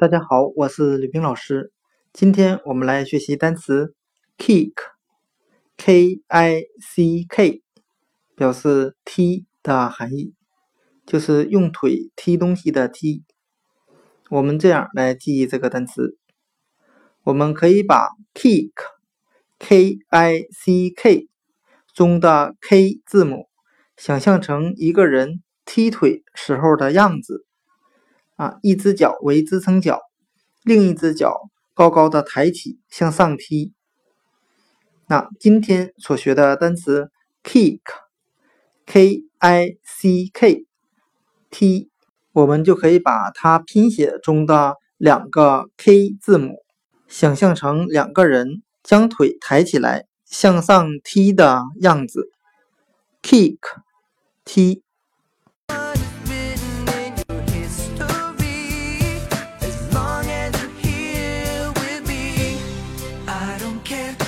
大家好，我是吕冰老师。今天我们来学习单词 kick，k i c k，表示踢的含义，就是用腿踢东西的踢。我们这样来记忆这个单词，我们可以把 kick，k i c k 中的 k 字母想象成一个人踢腿时候的样子。啊，一只脚为支撑脚，另一只脚高高的抬起向上踢。那今天所学的单词 kick，k i c k，踢，我们就可以把它拼写中的两个 k 字母想象成两个人将腿抬起来向上踢的样子，kick，踢 care